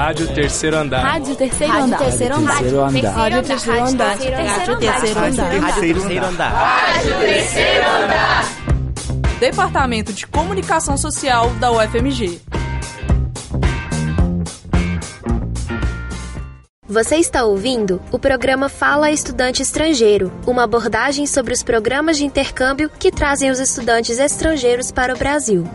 Rádio Terceiro Andar. Rádio Terceiro Andar. Rádio Terceiro Andar. Rádio Terceiro Andar. Rádio Terceiro Andar. Rádio Terceiro Andar. Rádio Terceiro Andar. Departamento de Comunicação Social da UFMG. Você está ouvindo o programa Fala Estudante Estrangeiro, uma abordagem sobre os programas de intercâmbio que trazem os estudantes estrangeiros para o Brasil.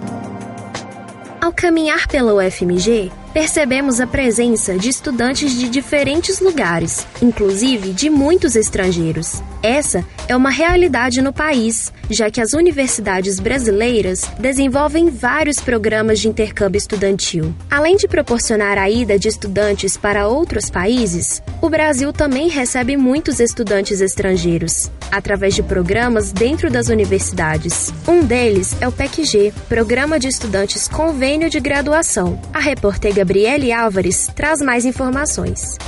Ao caminhar pela UFMG, percebemos a presença de estudantes de diferentes lugares, inclusive de muitos estrangeiros. Essa é uma realidade no país, já que as universidades brasileiras desenvolvem vários programas de intercâmbio estudantil. Além de proporcionar a ida de estudantes para outros países, o Brasil também recebe muitos estudantes estrangeiros, através de programas dentro das universidades. Um deles é o PECG, Programa de Estudantes Convênio de Graduação. A repórter Gabriele Álvares traz mais informações.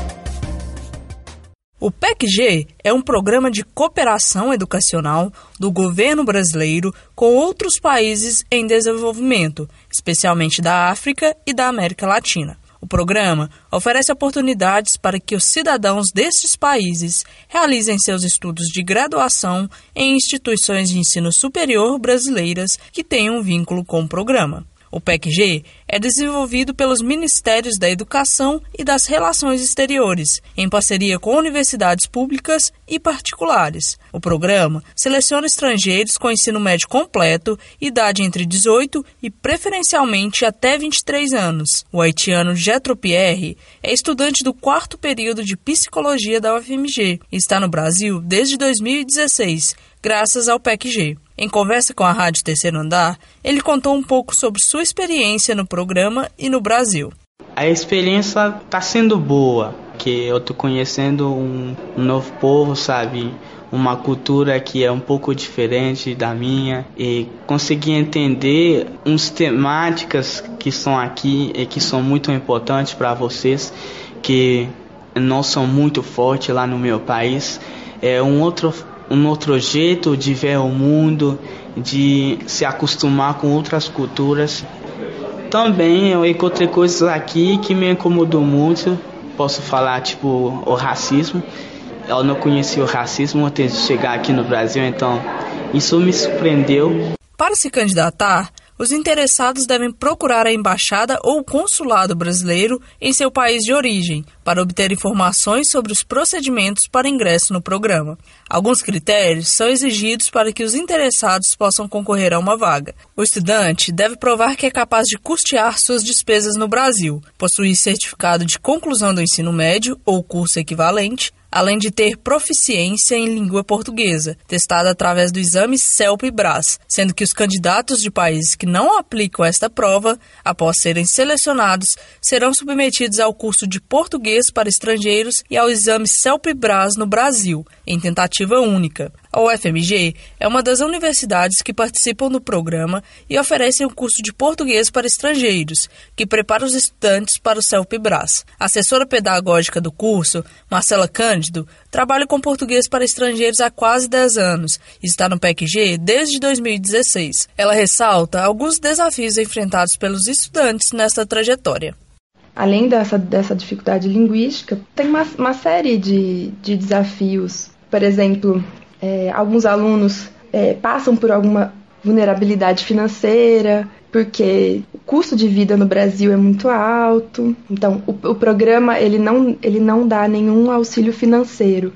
O PECG é um programa de cooperação educacional do governo brasileiro com outros países em desenvolvimento, especialmente da África e da América Latina. O programa oferece oportunidades para que os cidadãos destes países realizem seus estudos de graduação em instituições de ensino superior brasileiras que tenham vínculo com o programa. O PECG é desenvolvido pelos Ministérios da Educação e das Relações Exteriores, em parceria com universidades públicas e particulares. O programa seleciona estrangeiros com ensino médio completo, idade entre 18 e preferencialmente até 23 anos. O haitiano Jetro Pierre é estudante do quarto período de psicologia da UFMG e está no Brasil desde 2016, graças ao PECG. Em conversa com a Rádio Terceiro Andar, ele contou um pouco sobre sua experiência no programa e no Brasil. A experiência está sendo boa, que eu estou conhecendo um, um novo povo, sabe? Uma cultura que é um pouco diferente da minha e consegui entender uns temáticas que são aqui e que são muito importantes para vocês, que não são muito fortes lá no meu país. É um outro um outro jeito de ver o mundo, de se acostumar com outras culturas. Também eu encontrei coisas aqui que me incomodou muito. Posso falar tipo o racismo. Eu não conhecia o racismo antes de chegar aqui no Brasil, então isso me surpreendeu. Para se candidatar, os interessados devem procurar a embaixada ou consulado brasileiro em seu país de origem para obter informações sobre os procedimentos para ingresso no programa. Alguns critérios são exigidos para que os interessados possam concorrer a uma vaga. O estudante deve provar que é capaz de custear suas despesas no Brasil, possuir certificado de conclusão do ensino médio ou curso equivalente, além de ter proficiência em língua portuguesa, testada através do exame CELP-BRAS, sendo que os candidatos de países que não aplicam esta prova, após serem selecionados, serão submetidos ao curso de português para estrangeiros e ao exame CELP-BRAS no Brasil, em tentativa única. A UFMG é uma das universidades que participam do programa e oferecem o um curso de português para estrangeiros, que prepara os estudantes para o CELP-BRAS. A assessora pedagógica do curso, Marcela Cândido, trabalha com português para estrangeiros há quase 10 anos e está no PECG desde 2016. Ela ressalta alguns desafios enfrentados pelos estudantes nesta trajetória além dessa, dessa dificuldade linguística, tem uma, uma série de, de desafios. Por exemplo, é, alguns alunos é, passam por alguma vulnerabilidade financeira, porque o custo de vida no Brasil é muito alto. Então, o, o programa ele não, ele não dá nenhum auxílio financeiro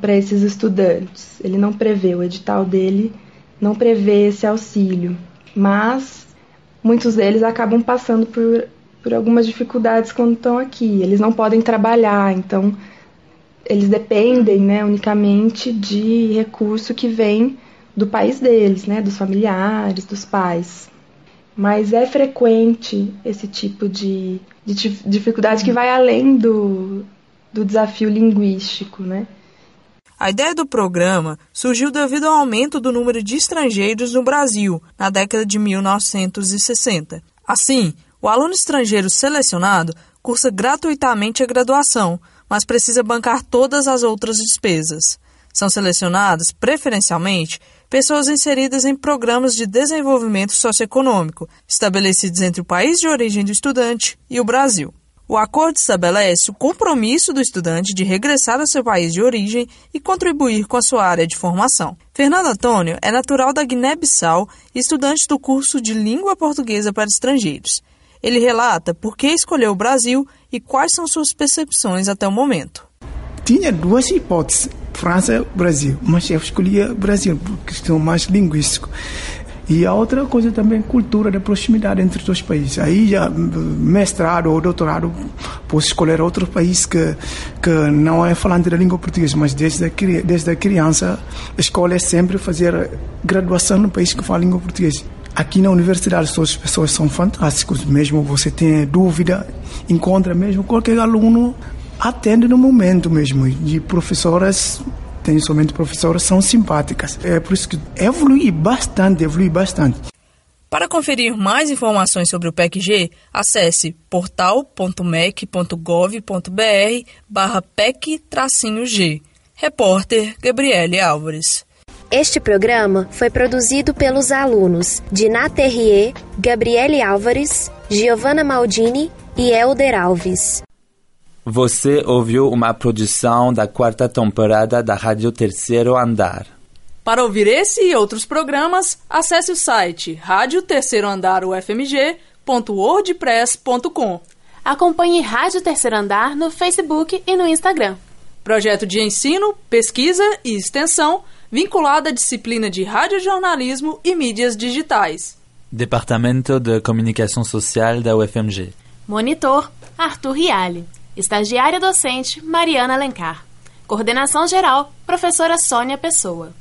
para esses estudantes. Ele não prevê, o edital dele não prevê esse auxílio. Mas muitos deles acabam passando por, por algumas dificuldades quando estão aqui. Eles não podem trabalhar, então eles dependem né, unicamente de recurso que vem do país deles, né, dos familiares, dos pais. Mas é frequente esse tipo de, de dificuldade que vai além do, do desafio linguístico, né? A ideia do programa surgiu devido ao aumento do número de estrangeiros no Brasil na década de 1960. Assim, o aluno estrangeiro selecionado cursa gratuitamente a graduação, mas precisa bancar todas as outras despesas. São selecionadas, preferencialmente, pessoas inseridas em programas de desenvolvimento socioeconômico, estabelecidos entre o país de origem do estudante e o Brasil. O acordo estabelece o compromisso do estudante de regressar ao seu país de origem e contribuir com a sua área de formação. Fernando Antônio é natural da Guiné-Bissau e estudante do curso de Língua Portuguesa para Estrangeiros. Ele relata por que escolheu o Brasil e quais são suas percepções até o momento. Tinha duas hipóteses, França Brasil, mas eu escolhi Brasil por questão mais linguística. E a outra coisa também, cultura de proximidade entre os dois países. Aí já mestrado ou doutorado, posso escolher outro país que, que não é falante da língua portuguesa, mas desde a, desde a criança a escola é sempre fazer graduação no país que fala língua portuguesa. Aqui na universidade as pessoas são fantásticas, mesmo você tem dúvida, encontra mesmo qualquer aluno atende no momento mesmo, de professoras tem somente professoras, são simpáticas. É por isso que evolui bastante, evolui bastante. Para conferir mais informações sobre o PECG, acesse portal.mec.gov.br barra PEC-G. Repórter Gabriele Álvares. Este programa foi produzido pelos alunos Diná Terrier, Gabriele Álvares, Giovanna Maldini e Elder Alves. Você ouviu uma produção da quarta temporada da Rádio Terceiro Andar. Para ouvir esse e outros programas, acesse o site rádio terceiro andar ufmg.wordpress.com. Acompanhe Rádio Terceiro Andar no Facebook e no Instagram. Projeto de ensino, pesquisa e extensão vinculado à disciplina de radiojornalismo e mídias digitais. Departamento de Comunicação Social da UFMG. Monitor Arthur Riale. Estagiária docente Mariana Alencar. Coordenação geral, professora Sônia Pessoa.